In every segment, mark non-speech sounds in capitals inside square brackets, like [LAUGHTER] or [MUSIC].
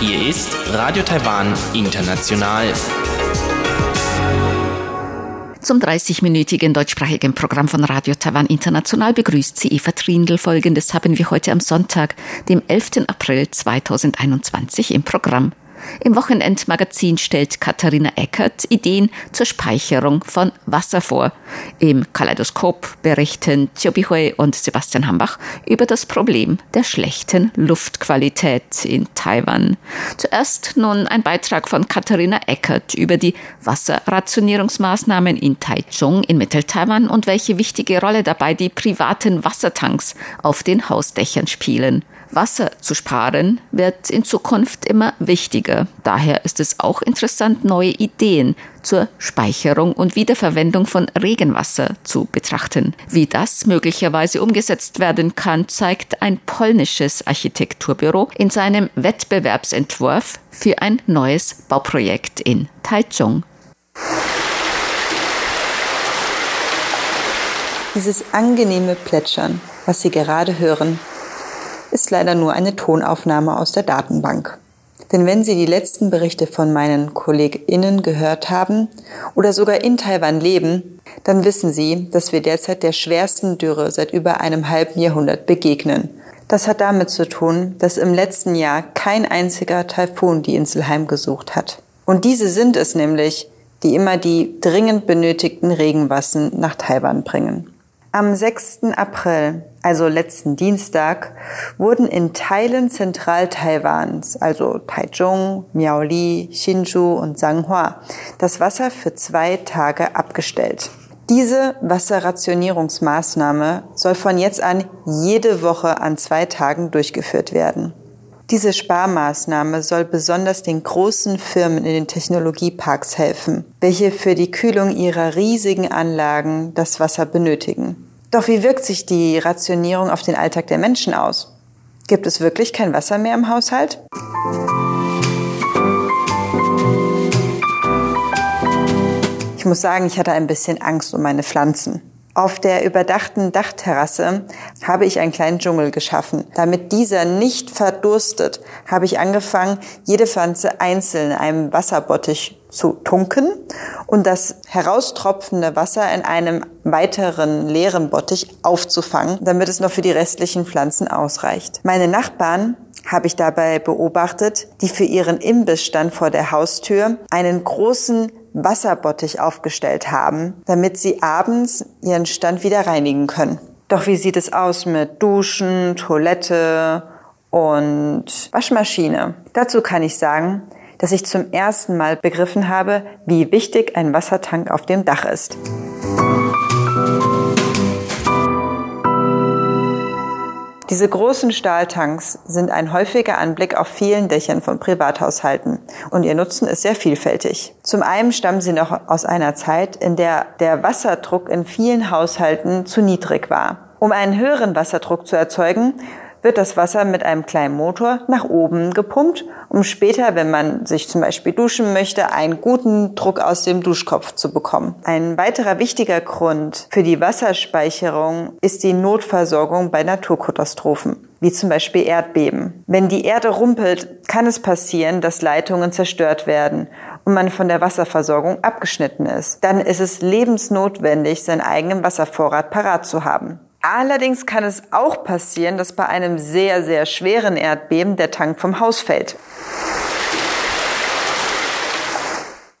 Hier ist Radio Taiwan International. Zum 30-minütigen deutschsprachigen Programm von Radio Taiwan International begrüßt sie Eva Trindl. Folgendes haben wir heute am Sonntag, dem 11. April 2021 im Programm. Im Wochenendmagazin stellt Katharina Eckert Ideen zur Speicherung von Wasser vor. Im Kaleidoskop berichten Hui und Sebastian Hambach über das Problem der schlechten Luftqualität in Taiwan. Zuerst nun ein Beitrag von Katharina Eckert über die Wasserrationierungsmaßnahmen in Taichung in Mittel-Taiwan und welche wichtige Rolle dabei die privaten Wassertanks auf den Hausdächern spielen. Wasser zu sparen wird in Zukunft immer wichtiger. Daher ist es auch interessant, neue Ideen zur Speicherung und Wiederverwendung von Regenwasser zu betrachten. Wie das möglicherweise umgesetzt werden kann, zeigt ein polnisches Architekturbüro in seinem Wettbewerbsentwurf für ein neues Bauprojekt in Taichung. Dieses angenehme Plätschern, was Sie gerade hören, ist leider nur eine Tonaufnahme aus der Datenbank. Denn wenn Sie die letzten Berichte von meinen KollegInnen gehört haben oder sogar in Taiwan leben, dann wissen Sie, dass wir derzeit der schwersten Dürre seit über einem halben Jahrhundert begegnen. Das hat damit zu tun, dass im letzten Jahr kein einziger Taifun die Insel heimgesucht hat. Und diese sind es nämlich, die immer die dringend benötigten Regenwassen nach Taiwan bringen. Am 6. April, also letzten Dienstag, wurden in Teilen Zentral-Taiwans, also Taichung, Miaoli, Hsinchu und Sanghua, das Wasser für zwei Tage abgestellt. Diese Wasserrationierungsmaßnahme soll von jetzt an jede Woche an zwei Tagen durchgeführt werden. Diese Sparmaßnahme soll besonders den großen Firmen in den Technologieparks helfen, welche für die Kühlung ihrer riesigen Anlagen das Wasser benötigen. Doch wie wirkt sich die Rationierung auf den Alltag der Menschen aus? Gibt es wirklich kein Wasser mehr im Haushalt? Ich muss sagen, ich hatte ein bisschen Angst um meine Pflanzen. Auf der überdachten Dachterrasse habe ich einen kleinen Dschungel geschaffen. Damit dieser nicht verdurstet, habe ich angefangen, jede Pflanze einzeln in einem Wasserbottich zu tunken und das heraustropfende Wasser in einem weiteren leeren Bottich aufzufangen, damit es noch für die restlichen Pflanzen ausreicht. Meine Nachbarn habe ich dabei beobachtet, die für ihren Imbissstand vor der Haustür einen großen Wasserbottich aufgestellt haben, damit sie abends ihren Stand wieder reinigen können. Doch wie sieht es aus mit Duschen, Toilette und Waschmaschine? Dazu kann ich sagen, dass ich zum ersten Mal begriffen habe, wie wichtig ein Wassertank auf dem Dach ist. Diese großen Stahltanks sind ein häufiger Anblick auf vielen Dächern von Privathaushalten und ihr Nutzen ist sehr vielfältig. Zum einen stammen sie noch aus einer Zeit, in der der Wasserdruck in vielen Haushalten zu niedrig war. Um einen höheren Wasserdruck zu erzeugen, wird das Wasser mit einem kleinen Motor nach oben gepumpt, um später, wenn man sich zum Beispiel duschen möchte, einen guten Druck aus dem Duschkopf zu bekommen. Ein weiterer wichtiger Grund für die Wasserspeicherung ist die Notversorgung bei Naturkatastrophen wie zum Beispiel Erdbeben. Wenn die Erde rumpelt, kann es passieren, dass Leitungen zerstört werden und man von der Wasserversorgung abgeschnitten ist. Dann ist es lebensnotwendig, seinen eigenen Wasservorrat parat zu haben. Allerdings kann es auch passieren, dass bei einem sehr, sehr schweren Erdbeben der Tank vom Haus fällt.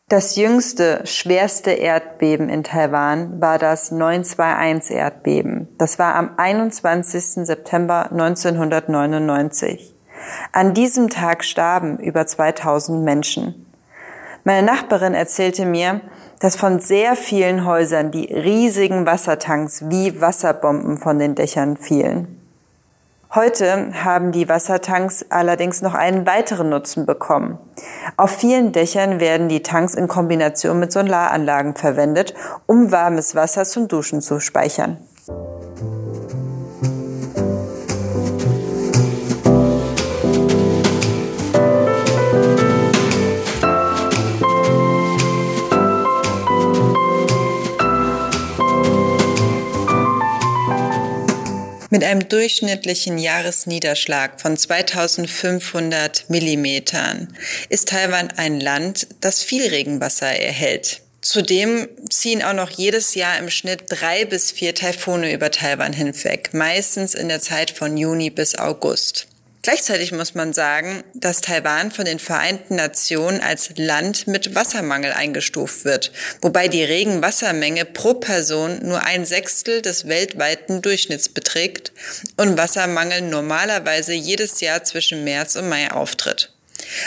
Das jüngste, schwerste Erdbeben in Taiwan war das 921 Erdbeben. Das war am 21. September 1999. An diesem Tag starben über 2000 Menschen. Meine Nachbarin erzählte mir, dass von sehr vielen Häusern die riesigen Wassertanks wie Wasserbomben von den Dächern fielen. Heute haben die Wassertanks allerdings noch einen weiteren Nutzen bekommen. Auf vielen Dächern werden die Tanks in Kombination mit Solaranlagen verwendet, um warmes Wasser zum Duschen zu speichern. Mit einem durchschnittlichen Jahresniederschlag von 2500 Millimetern ist Taiwan ein Land, das viel Regenwasser erhält. Zudem ziehen auch noch jedes Jahr im Schnitt drei bis vier Taifune über Taiwan hinweg, meistens in der Zeit von Juni bis August. Gleichzeitig muss man sagen, dass Taiwan von den Vereinten Nationen als Land mit Wassermangel eingestuft wird, wobei die Regenwassermenge pro Person nur ein Sechstel des weltweiten Durchschnitts beträgt und Wassermangel normalerweise jedes Jahr zwischen März und Mai auftritt.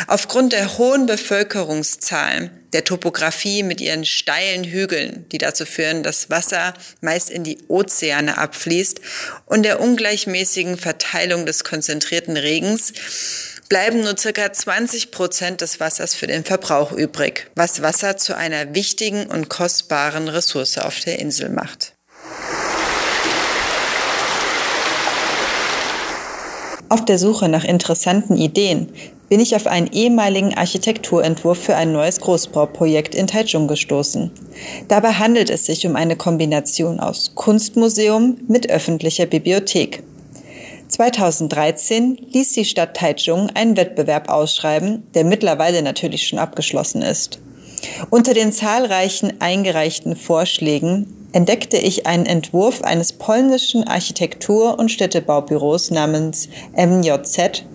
Aufgrund der hohen Bevölkerungszahlen, der Topographie mit ihren steilen Hügeln, die dazu führen, dass Wasser meist in die Ozeane abfließt, und der ungleichmäßigen Verteilung des konzentrierten Regens, bleiben nur circa 20 Prozent des Wassers für den Verbrauch übrig, was Wasser zu einer wichtigen und kostbaren Ressource auf der Insel macht. Auf der Suche nach interessanten Ideen bin ich auf einen ehemaligen Architekturentwurf für ein neues Großbauprojekt in Taichung gestoßen. Dabei handelt es sich um eine Kombination aus Kunstmuseum mit öffentlicher Bibliothek. 2013 ließ die Stadt Taichung einen Wettbewerb ausschreiben, der mittlerweile natürlich schon abgeschlossen ist. Unter den zahlreichen eingereichten Vorschlägen entdeckte ich einen Entwurf eines polnischen Architektur- und Städtebaubüros namens MJZ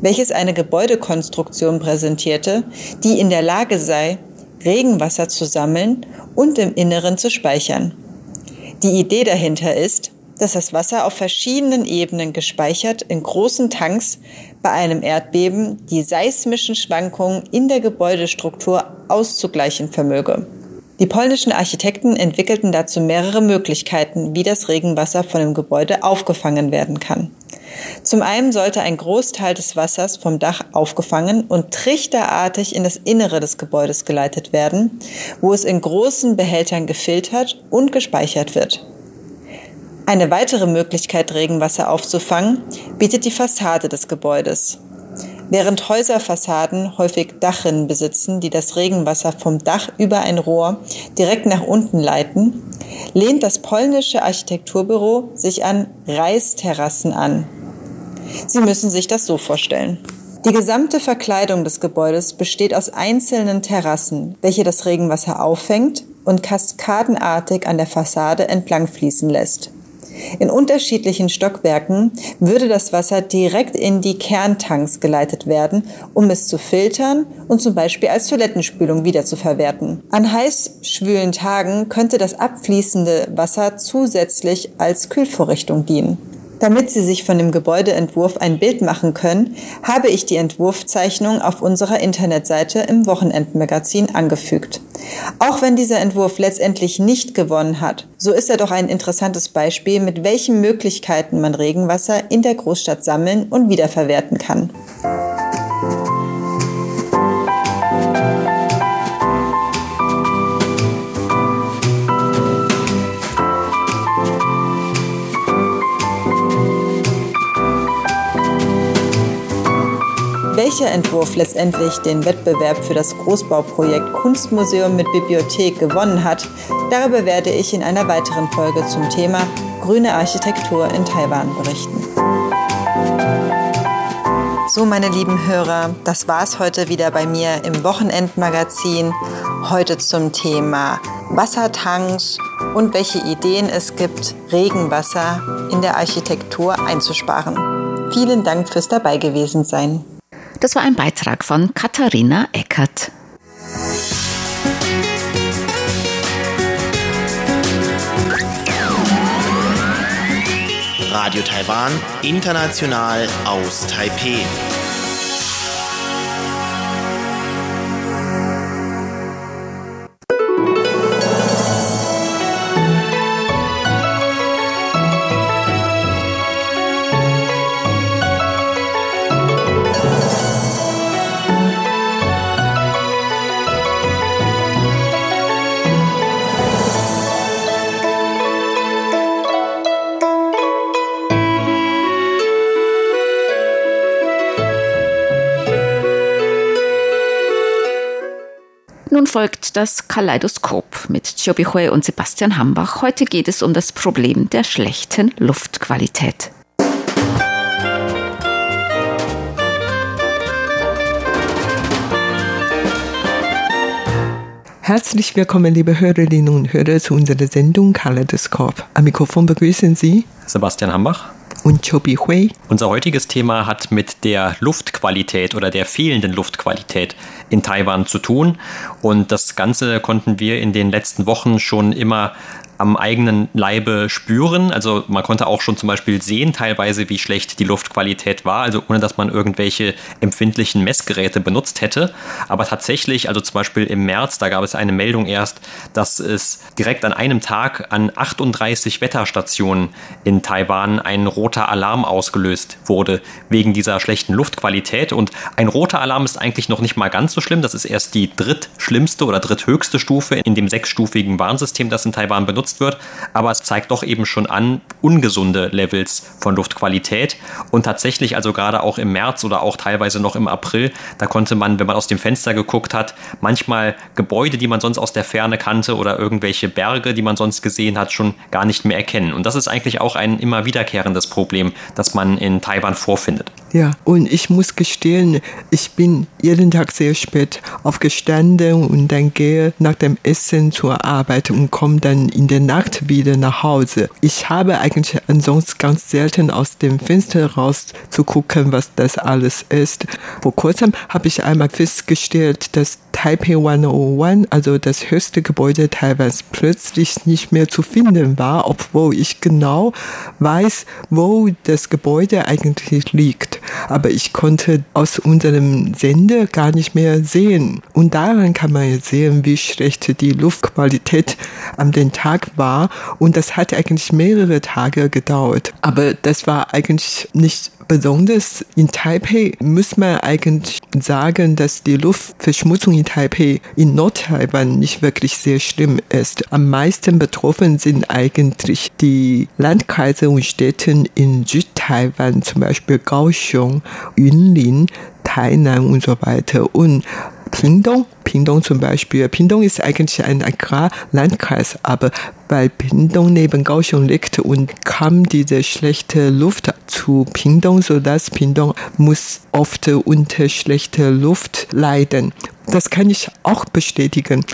welches eine Gebäudekonstruktion präsentierte, die in der Lage sei, Regenwasser zu sammeln und im Inneren zu speichern. Die Idee dahinter ist, dass das Wasser auf verschiedenen Ebenen gespeichert in großen Tanks bei einem Erdbeben die seismischen Schwankungen in der Gebäudestruktur auszugleichen vermöge. Die polnischen Architekten entwickelten dazu mehrere Möglichkeiten, wie das Regenwasser von dem Gebäude aufgefangen werden kann. Zum einen sollte ein Großteil des Wassers vom Dach aufgefangen und trichterartig in das Innere des Gebäudes geleitet werden, wo es in großen Behältern gefiltert und gespeichert wird. Eine weitere Möglichkeit, Regenwasser aufzufangen, bietet die Fassade des Gebäudes. Während Häuserfassaden häufig Dachrinnen besitzen, die das Regenwasser vom Dach über ein Rohr direkt nach unten leiten, lehnt das polnische Architekturbüro sich an Reisterrassen an. Sie müssen sich das so vorstellen. Die gesamte Verkleidung des Gebäudes besteht aus einzelnen Terrassen, welche das Regenwasser auffängt und kaskadenartig an der Fassade entlang fließen lässt. In unterschiedlichen Stockwerken würde das Wasser direkt in die Kerntanks geleitet werden, um es zu filtern und zum Beispiel als Toilettenspülung wiederzuverwerten. An heiß schwülen Tagen könnte das abfließende Wasser zusätzlich als Kühlvorrichtung dienen. Damit Sie sich von dem Gebäudeentwurf ein Bild machen können, habe ich die Entwurfzeichnung auf unserer Internetseite im Wochenendmagazin angefügt. Auch wenn dieser Entwurf letztendlich nicht gewonnen hat, so ist er doch ein interessantes Beispiel, mit welchen Möglichkeiten man Regenwasser in der Großstadt sammeln und wiederverwerten kann. Welcher Entwurf letztendlich den Wettbewerb für das Großbauprojekt Kunstmuseum mit Bibliothek gewonnen hat, darüber werde ich in einer weiteren Folge zum Thema grüne Architektur in Taiwan berichten. So, meine lieben Hörer, das war's heute wieder bei mir im Wochenendmagazin. Heute zum Thema Wassertanks und welche Ideen es gibt, Regenwasser in der Architektur einzusparen. Vielen Dank fürs dabei gewesen sein. Das war ein Beitrag von Katharina Eckert. Radio Taiwan, international aus Taipeh. Folgt das Kaleidoskop mit Chobi Hui und Sebastian Hambach. Heute geht es um das Problem der schlechten Luftqualität. Herzlich willkommen, liebe Hörerinnen und Hörer, zu unserer Sendung Kaleidoskop. Am Mikrofon begrüßen Sie Sebastian Hambach und Chobi Hui. Unser heutiges Thema hat mit der Luftqualität oder der fehlenden Luftqualität in Taiwan zu tun. Und das Ganze konnten wir in den letzten Wochen schon immer am eigenen Leibe spüren. Also man konnte auch schon zum Beispiel sehen teilweise, wie schlecht die Luftqualität war, also ohne dass man irgendwelche empfindlichen Messgeräte benutzt hätte. Aber tatsächlich, also zum Beispiel im März, da gab es eine Meldung erst, dass es direkt an einem Tag an 38 Wetterstationen in Taiwan ein roter Alarm ausgelöst wurde wegen dieser schlechten Luftqualität. Und ein roter Alarm ist eigentlich noch nicht mal ganz so schlimm. Das ist erst die drittschlimmste oder dritthöchste Stufe in dem sechsstufigen Warnsystem, das in Taiwan benutzt genutzt wird, aber es zeigt doch eben schon an ungesunde Levels von Luftqualität und tatsächlich also gerade auch im März oder auch teilweise noch im April, da konnte man, wenn man aus dem Fenster geguckt hat, manchmal Gebäude, die man sonst aus der Ferne kannte oder irgendwelche Berge, die man sonst gesehen hat, schon gar nicht mehr erkennen. Und das ist eigentlich auch ein immer wiederkehrendes Problem, das man in Taiwan vorfindet. Ja, und ich muss gestehen, ich bin jeden Tag sehr spät aufgestanden und dann gehe nach dem Essen zur Arbeit und komme dann in der Nacht wieder nach Hause. Ich habe eigentlich ansonsten ganz selten aus dem Fenster raus zu gucken, was das alles ist. Vor kurzem habe ich einmal festgestellt, dass Taipei 101, also das höchste Gebäude Taiwans, plötzlich nicht mehr zu finden war, obwohl ich genau weiß, wo das Gebäude eigentlich liegt. Aber ich konnte aus unserem Sender gar nicht mehr sehen. Und daran kann man jetzt sehen, wie schlecht die Luftqualität an den Tag war. Und das hat eigentlich mehrere Tage gedauert. Aber das war eigentlich nicht Besonders in Taipei muss man eigentlich sagen, dass die Luftverschmutzung in Taipei in Nordtaiwan nicht wirklich sehr schlimm ist. Am meisten betroffen sind eigentlich die Landkreise und Städte in Südtaiwan, zum Beispiel Kaohsiung, Yunlin, Tainan und so weiter. Und Pingdong, Pingdong zum Beispiel. Pingdong ist eigentlich ein Agrarlandkreis, aber weil Pingdong neben Kaohsiung liegt und kam diese schlechte Luft zu Pingdong, sodass Pingdong muss oft unter schlechter Luft leiden. Das kann ich auch bestätigen.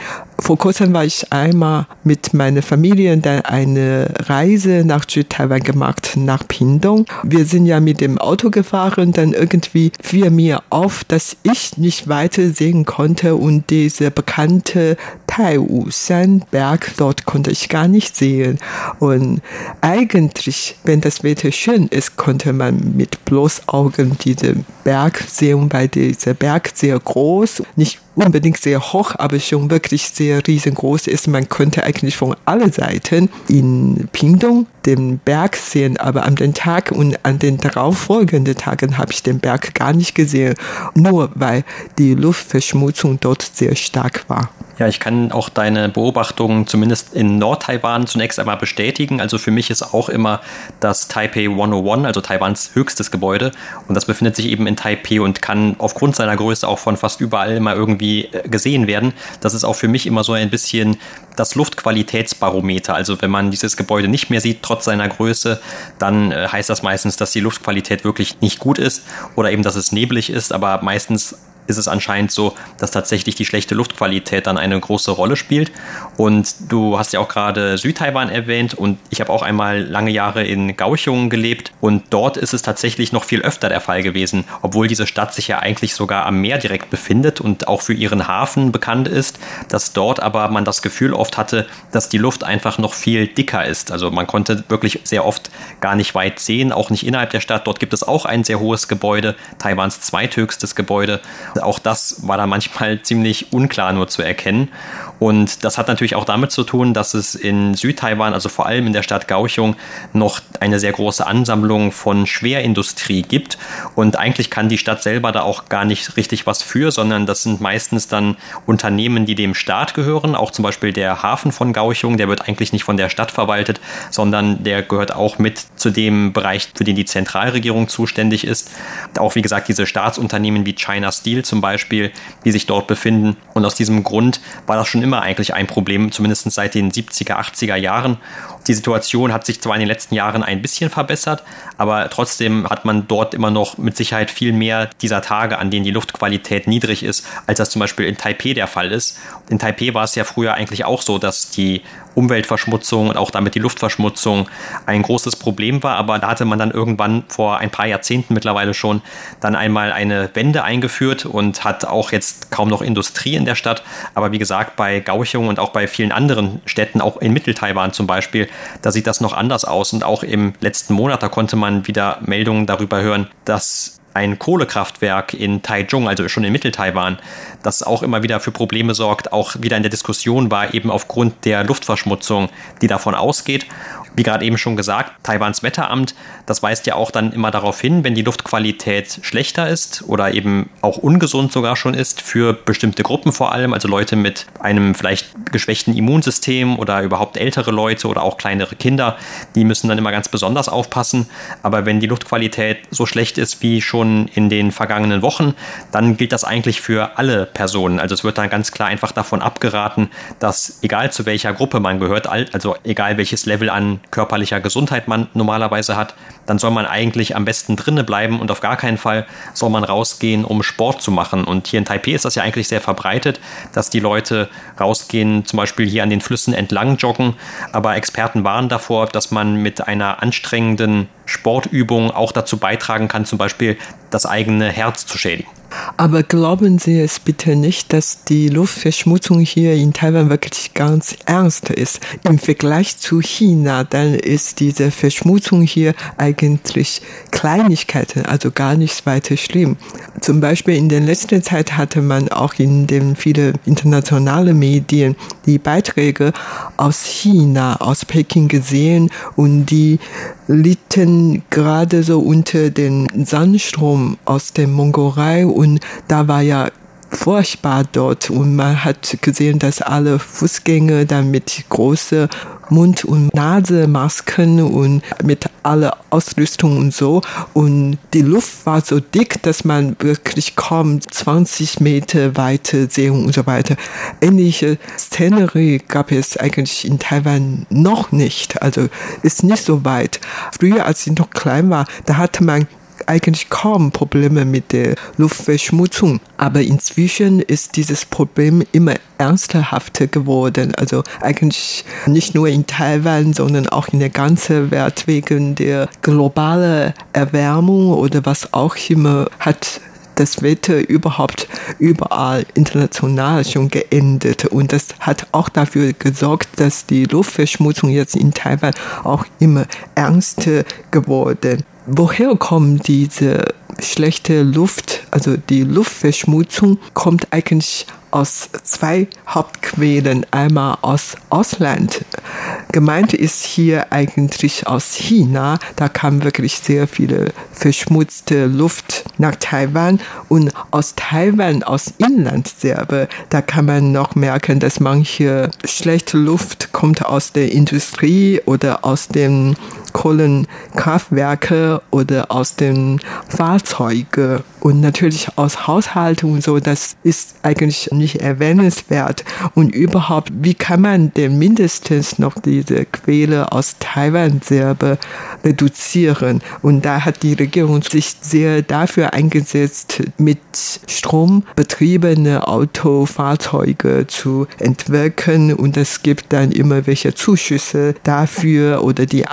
Vor kurzem war ich einmal mit meiner Familie dann eine Reise nach Südtaiwan gemacht, nach Pingdong. Wir sind ja mit dem Auto gefahren, dann irgendwie fiel mir auf, dass ich nicht weiter sehen konnte und diese bekannte Taiwu-San-Berg dort konnte ich gar nicht sehen. Und eigentlich, wenn das Wetter schön ist, konnte man mit bloß Augen diesen Berg sehen, weil dieser Berg sehr groß, nicht unbedingt sehr hoch, aber schon wirklich sehr riesengroß ist. Man könnte eigentlich von allen Seiten in Pingdong den Berg sehen, aber an den Tag und an den darauffolgenden Tagen habe ich den Berg gar nicht gesehen, nur weil die Luftverschmutzung dort sehr stark war. Ja, ich kann auch deine Beobachtungen zumindest in Nord-Taiwan zunächst einmal bestätigen. Also für mich ist auch immer das Taipei 101, also Taiwans höchstes Gebäude. Und das befindet sich eben in Taipei und kann aufgrund seiner Größe auch von fast überall immer irgendwie äh, gesehen werden. Das ist auch für mich immer so ein bisschen das Luftqualitätsbarometer. Also wenn man dieses Gebäude nicht mehr sieht, trotz seiner Größe, dann äh, heißt das meistens, dass die Luftqualität wirklich nicht gut ist oder eben, dass es neblig ist. Aber meistens ist es anscheinend so, dass tatsächlich die schlechte Luftqualität dann eine große Rolle spielt. Und du hast ja auch gerade Südtaiwan erwähnt und ich habe auch einmal lange Jahre in Kaohsiung gelebt und dort ist es tatsächlich noch viel öfter der Fall gewesen, obwohl diese Stadt sich ja eigentlich sogar am Meer direkt befindet und auch für ihren Hafen bekannt ist, dass dort aber man das Gefühl oft hatte, dass die Luft einfach noch viel dicker ist. Also man konnte wirklich sehr oft gar nicht weit sehen, auch nicht innerhalb der Stadt. Dort gibt es auch ein sehr hohes Gebäude, Taiwans zweithöchstes Gebäude auch das war da manchmal ziemlich unklar nur zu erkennen. Und das hat natürlich auch damit zu tun, dass es in Südtaiwan, also vor allem in der Stadt Kaohsiung, noch eine sehr große Ansammlung von Schwerindustrie gibt. Und eigentlich kann die Stadt selber da auch gar nicht richtig was für, sondern das sind meistens dann Unternehmen, die dem Staat gehören. Auch zum Beispiel der Hafen von Kaohsiung, der wird eigentlich nicht von der Stadt verwaltet, sondern der gehört auch mit zu dem Bereich, für den die Zentralregierung zuständig ist. Auch wie gesagt, diese Staatsunternehmen wie China Steel zum Beispiel, die sich dort befinden. Und aus diesem Grund war das schon immer eigentlich ein Problem, zumindest seit den 70er, 80er Jahren. Die Situation hat sich zwar in den letzten Jahren ein bisschen verbessert, aber trotzdem hat man dort immer noch mit Sicherheit viel mehr dieser Tage, an denen die Luftqualität niedrig ist, als das zum Beispiel in Taipei der Fall ist. In Taipei war es ja früher eigentlich auch so, dass die Umweltverschmutzung und auch damit die Luftverschmutzung ein großes Problem war. Aber da hatte man dann irgendwann vor ein paar Jahrzehnten mittlerweile schon dann einmal eine Wende eingeführt und hat auch jetzt kaum noch Industrie in der Stadt. Aber wie gesagt, bei Gauchung und auch bei vielen anderen Städten, auch in Mitteltaiwan zum Beispiel, da sieht das noch anders aus. Und auch im letzten Monat, da konnte man wieder Meldungen darüber hören, dass ein Kohlekraftwerk in Taichung, also schon in Mitteltaiwan, das auch immer wieder für Probleme sorgt, auch wieder in der Diskussion war, eben aufgrund der Luftverschmutzung, die davon ausgeht. Wie gerade eben schon gesagt, Taiwans Wetteramt, das weist ja auch dann immer darauf hin, wenn die Luftqualität schlechter ist oder eben auch ungesund sogar schon ist für bestimmte Gruppen vor allem, also Leute mit einem vielleicht geschwächten Immunsystem oder überhaupt ältere Leute oder auch kleinere Kinder, die müssen dann immer ganz besonders aufpassen. Aber wenn die Luftqualität so schlecht ist wie schon in den vergangenen Wochen, dann gilt das eigentlich für alle Personen. Also es wird dann ganz klar einfach davon abgeraten, dass egal zu welcher Gruppe man gehört, also egal welches Level an körperlicher Gesundheit man normalerweise hat, dann soll man eigentlich am besten drinnen bleiben und auf gar keinen Fall soll man rausgehen, um Sport zu machen. Und hier in Taipei ist das ja eigentlich sehr verbreitet, dass die Leute rausgehen, zum Beispiel hier an den Flüssen entlang joggen. Aber Experten warnen davor, dass man mit einer anstrengenden Sportübung auch dazu beitragen kann, zum Beispiel das eigene Herz zu schädigen. Aber glauben Sie es bitte nicht, dass die Luftverschmutzung hier in Taiwan wirklich ganz ernst ist. Im Vergleich zu China, dann ist diese Verschmutzung hier eigentlich Kleinigkeiten, also gar nichts weiter schlimm. Zum Beispiel in der letzten Zeit hatte man auch in den vielen internationalen Medien die Beiträge aus China, aus Peking gesehen und die litten gerade so unter den Sandstrom aus der Mongolei und da war ja furchtbar dort und man hat gesehen, dass alle Fußgänger dann mit großen Mund- und Nasemasken und mit aller Ausrüstung und so. Und die Luft war so dick, dass man wirklich kaum 20 Meter weiter sehen und so weiter. Ähnliche Szenerie gab es eigentlich in Taiwan noch nicht. Also ist nicht so weit. Früher, als ich noch klein war, da hatte man eigentlich kaum Probleme mit der Luftverschmutzung. Aber inzwischen ist dieses Problem immer ernsthafter geworden. Also eigentlich nicht nur in Taiwan, sondern auch in der ganzen Welt wegen der globalen Erwärmung oder was auch immer hat das Wetter überhaupt überall international schon geändert. Und das hat auch dafür gesorgt, dass die Luftverschmutzung jetzt in Taiwan auch immer ernster geworden woher kommt diese schlechte Luft? Also die Luftverschmutzung kommt eigentlich aus zwei Hauptquellen. Einmal aus Ausland. Gemeint ist hier eigentlich aus China. Da kam wirklich sehr viele verschmutzte Luft nach Taiwan. Und aus Taiwan, aus Inland selber, da kann man noch merken, dass manche schlechte Luft kommt aus der Industrie oder aus den Kohlenkraftwerke oder aus den Fahrzeugen und natürlich aus Haushalten und so, das ist eigentlich nicht erwähnenswert. Und überhaupt, wie kann man denn mindestens noch diese Quelle aus Taiwan selber reduzieren? Und da hat die Regierung sich sehr dafür eingesetzt, mit Strom betriebene Autofahrzeuge zu entwickeln. Und es gibt dann immer welche Zuschüsse dafür oder die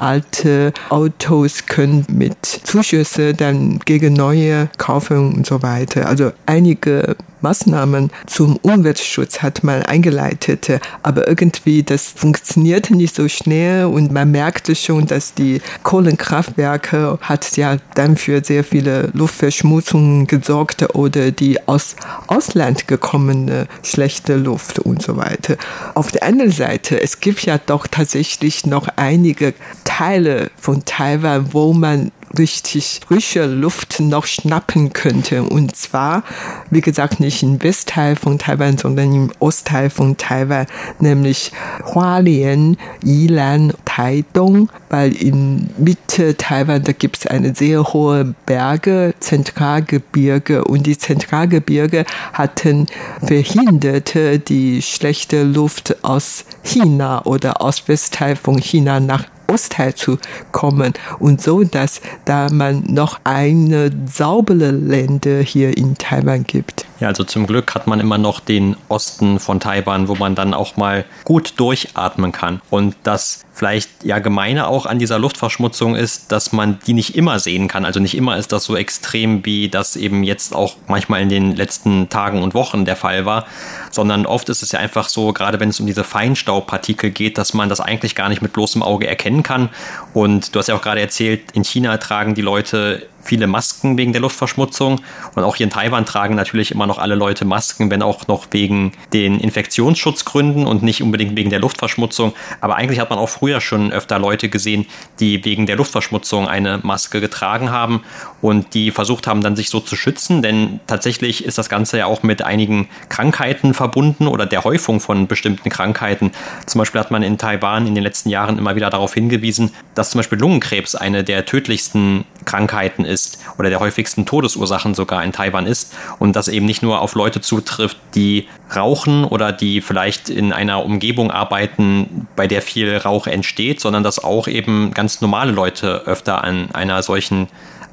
alte Autos können mit Zuschüsse dann gegen neue kaufen und so weiter. Also einige Maßnahmen zum Umweltschutz hat man eingeleitet, aber irgendwie das funktionierte nicht so schnell und man merkte schon, dass die Kohlenkraftwerke hat ja dann für sehr viele Luftverschmutzungen gesorgt oder die aus Ausland gekommene schlechte Luft und so weiter. Auf der anderen Seite, es gibt ja doch tatsächlich noch einige Teile von Taiwan, wo man richtig frische Luft noch schnappen könnte. Und zwar, wie gesagt, nicht im Westteil von Taiwan, sondern im Ostteil von Taiwan, nämlich Hualien, Yilan, Taidong, weil in Mitte Taiwan, da gibt es eine sehr hohe Berge, Zentralgebirge und die Zentralgebirge hatten verhindert die schlechte Luft aus China oder aus Westteil von China nach Ostteil zu kommen und so, dass da man noch eine saubere Länder hier in Taiwan gibt. Ja, also zum Glück hat man immer noch den Osten von Taiwan, wo man dann auch mal gut durchatmen kann. Und das vielleicht ja gemeine auch an dieser Luftverschmutzung ist, dass man die nicht immer sehen kann. Also nicht immer ist das so extrem, wie das eben jetzt auch manchmal in den letzten Tagen und Wochen der Fall war, sondern oft ist es ja einfach so, gerade wenn es um diese Feinstaubpartikel geht, dass man das eigentlich gar nicht mit bloßem Auge erkennen kann. Und du hast ja auch gerade erzählt, in China tragen die Leute viele Masken wegen der Luftverschmutzung. Und auch hier in Taiwan tragen natürlich immer noch alle Leute Masken, wenn auch noch wegen den Infektionsschutzgründen und nicht unbedingt wegen der Luftverschmutzung. Aber eigentlich hat man auch früher schon öfter Leute gesehen, die wegen der Luftverschmutzung eine Maske getragen haben und die versucht haben, dann sich so zu schützen. Denn tatsächlich ist das Ganze ja auch mit einigen Krankheiten verbunden oder der Häufung von bestimmten Krankheiten. Zum Beispiel hat man in Taiwan in den letzten Jahren immer wieder darauf hingewiesen, dass zum Beispiel Lungenkrebs eine der tödlichsten Krankheiten ist oder der häufigsten Todesursachen sogar in Taiwan ist und das eben nicht nur auf Leute zutrifft, die rauchen oder die vielleicht in einer Umgebung arbeiten, bei der viel Rauch entsteht, sondern dass auch eben ganz normale Leute öfter an einer solchen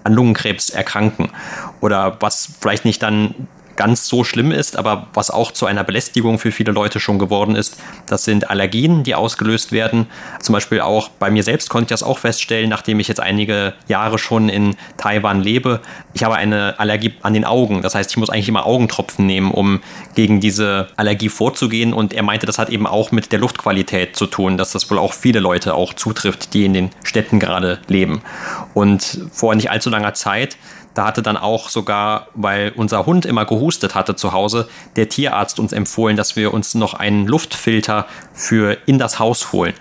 an Lungenkrebs erkranken. Oder was vielleicht nicht dann ganz so schlimm ist, aber was auch zu einer Belästigung für viele Leute schon geworden ist, das sind Allergien, die ausgelöst werden. Zum Beispiel auch bei mir selbst konnte ich das auch feststellen, nachdem ich jetzt einige Jahre schon in Taiwan lebe. Ich habe eine Allergie an den Augen. Das heißt, ich muss eigentlich immer Augentropfen nehmen, um gegen diese Allergie vorzugehen. Und er meinte, das hat eben auch mit der Luftqualität zu tun, dass das wohl auch viele Leute auch zutrifft, die in den Städten gerade leben. Und vor nicht allzu langer Zeit da hatte dann auch sogar, weil unser Hund immer gehustet hatte zu Hause, der Tierarzt uns empfohlen, dass wir uns noch einen Luftfilter für in das Haus holen.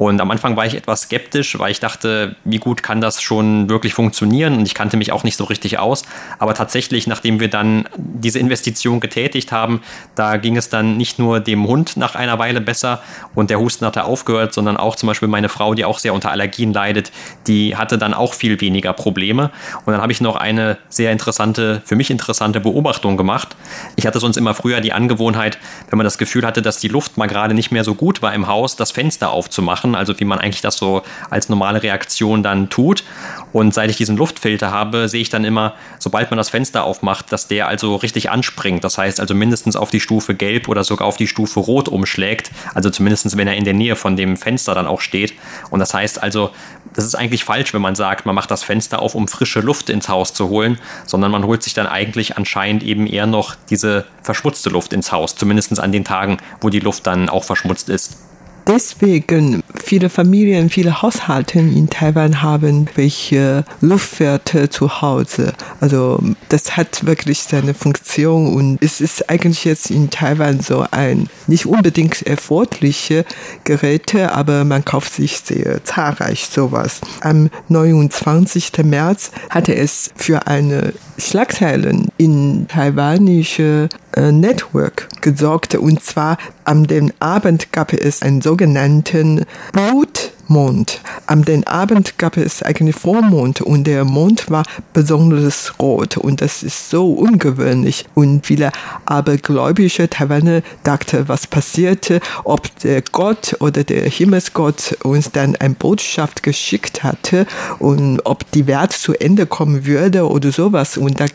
Und am Anfang war ich etwas skeptisch, weil ich dachte, wie gut kann das schon wirklich funktionieren? Und ich kannte mich auch nicht so richtig aus. Aber tatsächlich, nachdem wir dann diese Investition getätigt haben, da ging es dann nicht nur dem Hund nach einer Weile besser und der Husten hatte aufgehört, sondern auch zum Beispiel meine Frau, die auch sehr unter Allergien leidet, die hatte dann auch viel weniger Probleme. Und dann habe ich noch eine sehr interessante, für mich interessante Beobachtung gemacht. Ich hatte sonst immer früher die Angewohnheit, wenn man das Gefühl hatte, dass die Luft mal gerade nicht mehr so gut war im Haus, das Fenster aufzumachen machen, also wie man eigentlich das so als normale Reaktion dann tut. Und seit ich diesen Luftfilter habe, sehe ich dann immer, sobald man das Fenster aufmacht, dass der also richtig anspringt. Das heißt also mindestens auf die Stufe gelb oder sogar auf die Stufe rot umschlägt. Also zumindest wenn er in der Nähe von dem Fenster dann auch steht. Und das heißt also, das ist eigentlich falsch, wenn man sagt, man macht das Fenster auf, um frische Luft ins Haus zu holen, sondern man holt sich dann eigentlich anscheinend eben eher noch diese verschmutzte Luft ins Haus, zumindest an den Tagen, wo die Luft dann auch verschmutzt ist deswegen viele Familien, viele Haushalte in Taiwan haben welche Luftwerte zu Hause. Also das hat wirklich seine Funktion und es ist eigentlich jetzt in Taiwan so ein nicht unbedingt erforderliche Geräte, aber man kauft sich sehr zahlreich sowas. Am 29. März hatte es für eine Schlagzeilen in taiwanische äh, Network gesorgt und zwar am den Abend gab es einen sogenannten Blut Mond. Am den Abend gab es eigentlich Vormond und der Mond war besonders rot und das ist so ungewöhnlich. Und viele abergläubische Taiwaner dachten, was passierte, ob der Gott oder der Himmelsgott uns dann eine Botschaft geschickt hatte und ob die Welt zu Ende kommen würde oder sowas. Und da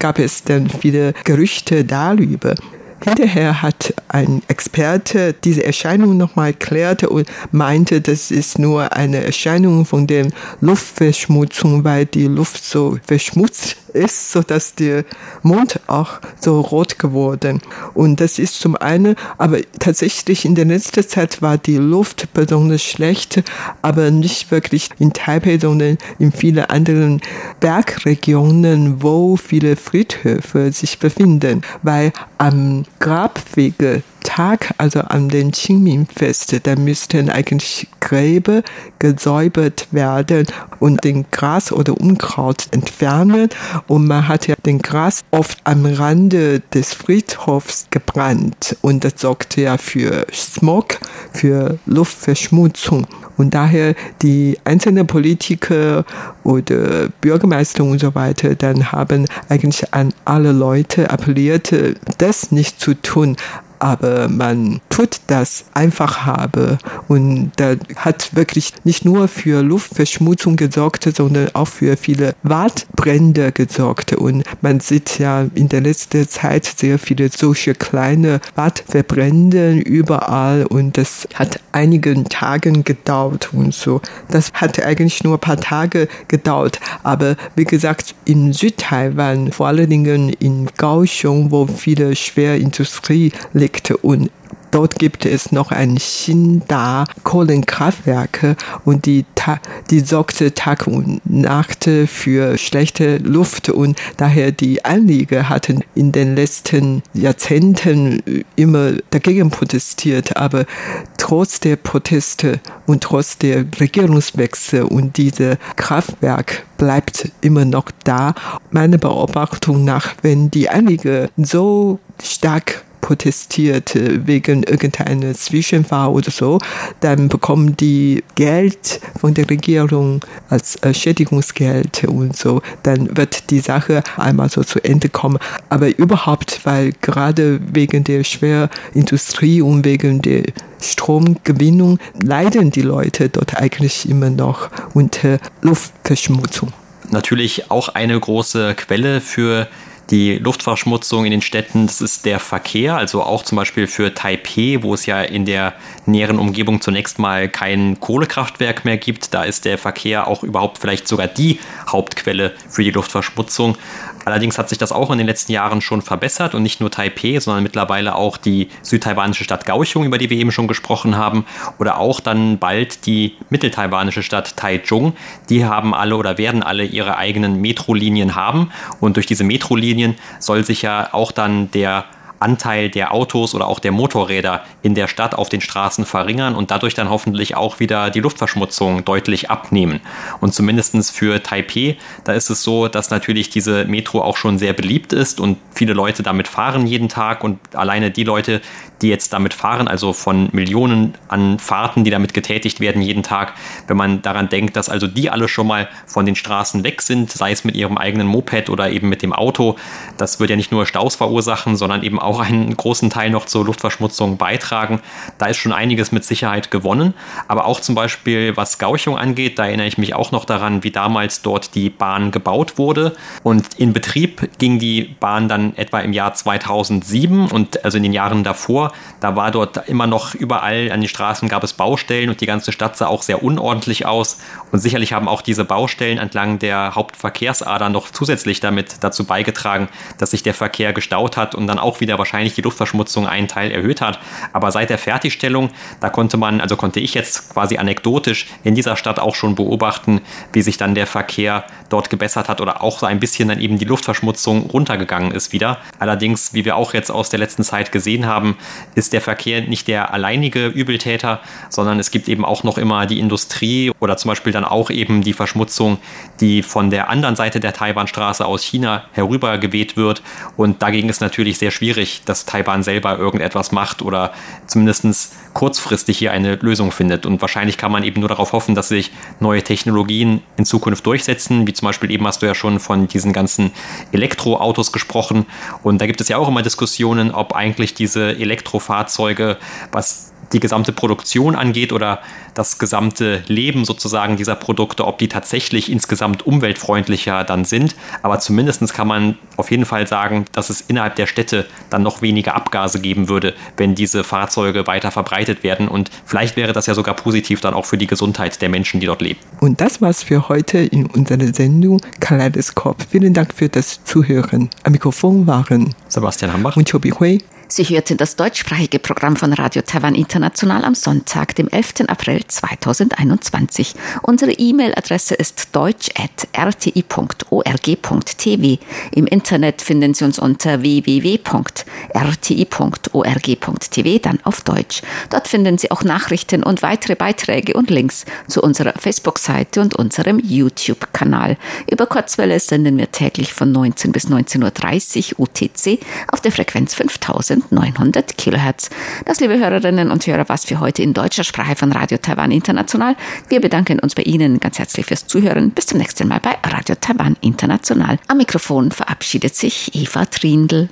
gab es dann viele Gerüchte darüber. [LAUGHS] Hinterher hat ein Experte diese Erscheinung nochmal erklärt und meinte, das ist nur eine Erscheinung von der Luftverschmutzung, weil die Luft so verschmutzt ist, so dass der Mond auch so rot geworden. Und das ist zum einen, aber tatsächlich in der letzten Zeit war die Luft besonders schlecht, aber nicht wirklich in Taipei, sondern in vielen anderen Bergregionen, wo viele Friedhöfe sich befinden, weil am Grabwege Tag, also an den Qingming-Fest, da müssten eigentlich Gräber gesäubert werden und den Gras oder Unkraut entfernen. Und man hat ja den Gras oft am Rande des Friedhofs gebrannt. Und das sorgte ja für Smog, für Luftverschmutzung. Und daher die einzelnen Politiker oder Bürgermeister und so weiter dann haben eigentlich an alle Leute appelliert, das nicht zu tun aber man tut das einfach habe. Und da hat wirklich nicht nur für Luftverschmutzung gesorgt, sondern auch für viele Waldbrände gesorgt. Und man sieht ja in der letzten Zeit sehr viele solche kleine Waldverbrände überall. Und das hat einigen Tagen gedauert und so. Das hat eigentlich nur ein paar Tage gedauert, aber wie gesagt, in Südtaiwan, vor allen Dingen in Kaohsiung, wo viele Schwerindustrie liegt, Projekt und Dort gibt es noch ein Xinda Kohlenkraftwerke. Und die, die sorgte Tag und Nacht für schlechte Luft. Und daher die Anlieger hatten in den letzten Jahrzehnten immer dagegen protestiert, aber trotz der Proteste und trotz der Regierungswechsel und diese Kraftwerk bleibt immer noch da. Meiner Beobachtung nach, wenn die Anlieger so stark protestiert wegen irgendeiner Zwischenfall oder so, dann bekommen die Geld von der Regierung als Schädigungsgeld und so. Dann wird die Sache einmal so zu Ende kommen. Aber überhaupt, weil gerade wegen der Schwerindustrie und wegen der Stromgewinnung leiden die Leute dort eigentlich immer noch unter Luftverschmutzung. Natürlich auch eine große Quelle für die Luftverschmutzung in den Städten, das ist der Verkehr, also auch zum Beispiel für Taipei, wo es ja in der näheren Umgebung zunächst mal kein Kohlekraftwerk mehr gibt. Da ist der Verkehr auch überhaupt vielleicht sogar die Hauptquelle für die Luftverschmutzung. Allerdings hat sich das auch in den letzten Jahren schon verbessert und nicht nur Taipei, sondern mittlerweile auch die südtaiwanische Stadt Kaohsiung, über die wir eben schon gesprochen haben, oder auch dann bald die mitteltaiwanische Stadt Taichung. Die haben alle oder werden alle ihre eigenen Metrolinien haben und durch diese Metrolinien soll sich ja auch dann der Anteil der Autos oder auch der Motorräder in der Stadt auf den Straßen verringern und dadurch dann hoffentlich auch wieder die Luftverschmutzung deutlich abnehmen. Und zumindest für Taipei, da ist es so, dass natürlich diese Metro auch schon sehr beliebt ist und viele Leute damit fahren jeden Tag und alleine die Leute, die jetzt damit fahren, also von Millionen an Fahrten, die damit getätigt werden jeden Tag, wenn man daran denkt, dass also die alle schon mal von den Straßen weg sind, sei es mit ihrem eigenen Moped oder eben mit dem Auto, das wird ja nicht nur Staus verursachen, sondern eben auch einen großen Teil noch zur Luftverschmutzung beitragen. Da ist schon einiges mit Sicherheit gewonnen, aber auch zum Beispiel was Gauchung angeht, da erinnere ich mich auch noch daran, wie damals dort die Bahn gebaut wurde und in Betrieb ging die Bahn dann etwa im Jahr 2007 und also in den Jahren davor da war dort immer noch überall an den Straßen gab es Baustellen und die ganze Stadt sah auch sehr unordentlich aus. Und sicherlich haben auch diese Baustellen entlang der Hauptverkehrsader noch zusätzlich damit dazu beigetragen, dass sich der Verkehr gestaut hat und dann auch wieder wahrscheinlich die Luftverschmutzung einen Teil erhöht hat. Aber seit der Fertigstellung, da konnte man, also konnte ich jetzt quasi anekdotisch in dieser Stadt auch schon beobachten, wie sich dann der Verkehr dort gebessert hat oder auch so ein bisschen dann eben die Luftverschmutzung runtergegangen ist wieder. Allerdings, wie wir auch jetzt aus der letzten Zeit gesehen haben, ist der Verkehr nicht der alleinige Übeltäter, sondern es gibt eben auch noch immer die Industrie oder zum Beispiel dann auch eben die Verschmutzung, die von der anderen Seite der Taiwanstraße aus China herübergeweht wird. Und dagegen ist natürlich sehr schwierig, dass Taiwan selber irgendetwas macht oder zumindest kurzfristig hier eine Lösung findet. Und wahrscheinlich kann man eben nur darauf hoffen, dass sich neue Technologien in Zukunft durchsetzen, wie zum Beispiel eben hast du ja schon von diesen ganzen Elektroautos gesprochen. Und da gibt es ja auch immer Diskussionen, ob eigentlich diese Elektrofahrzeuge, was die gesamte Produktion angeht oder das gesamte Leben sozusagen dieser Produkte, ob die tatsächlich insgesamt umweltfreundlicher dann sind. Aber zumindest kann man auf jeden Fall sagen, dass es innerhalb der Städte dann noch weniger Abgase geben würde, wenn diese Fahrzeuge weiter verbreitet werden. Und vielleicht wäre das ja sogar positiv dann auch für die Gesundheit der Menschen, die dort leben. Und das war's für heute in unserer Sendung Kaleidoskop. Vielen Dank für das Zuhören. Am Mikrofon waren Sebastian Hambach und Chobi Hui. Sie hörten das deutschsprachige Programm von Radio Taiwan International am Sonntag, dem 11. April 2021. Unsere E-Mail-Adresse ist deutsch.rti.org.tv. Im Internet finden Sie uns unter www.rti.org.tv, dann auf Deutsch. Dort finden Sie auch Nachrichten und weitere Beiträge und Links zu unserer Facebook-Seite und unserem YouTube-Kanal. Über Kurzwelle senden wir täglich von 19 bis 19.30 Uhr UTC auf der Frequenz 5900 Kilohertz. Das, liebe Hörerinnen und Hörer, was für heute in deutscher Sprache von Radio Taiwan International. Wir bedanken uns bei Ihnen ganz herzlich fürs Zuhören. Bis zum nächsten Mal bei Radio Taiwan International. Am Mikrofon verabschiedet sich Eva Trindl.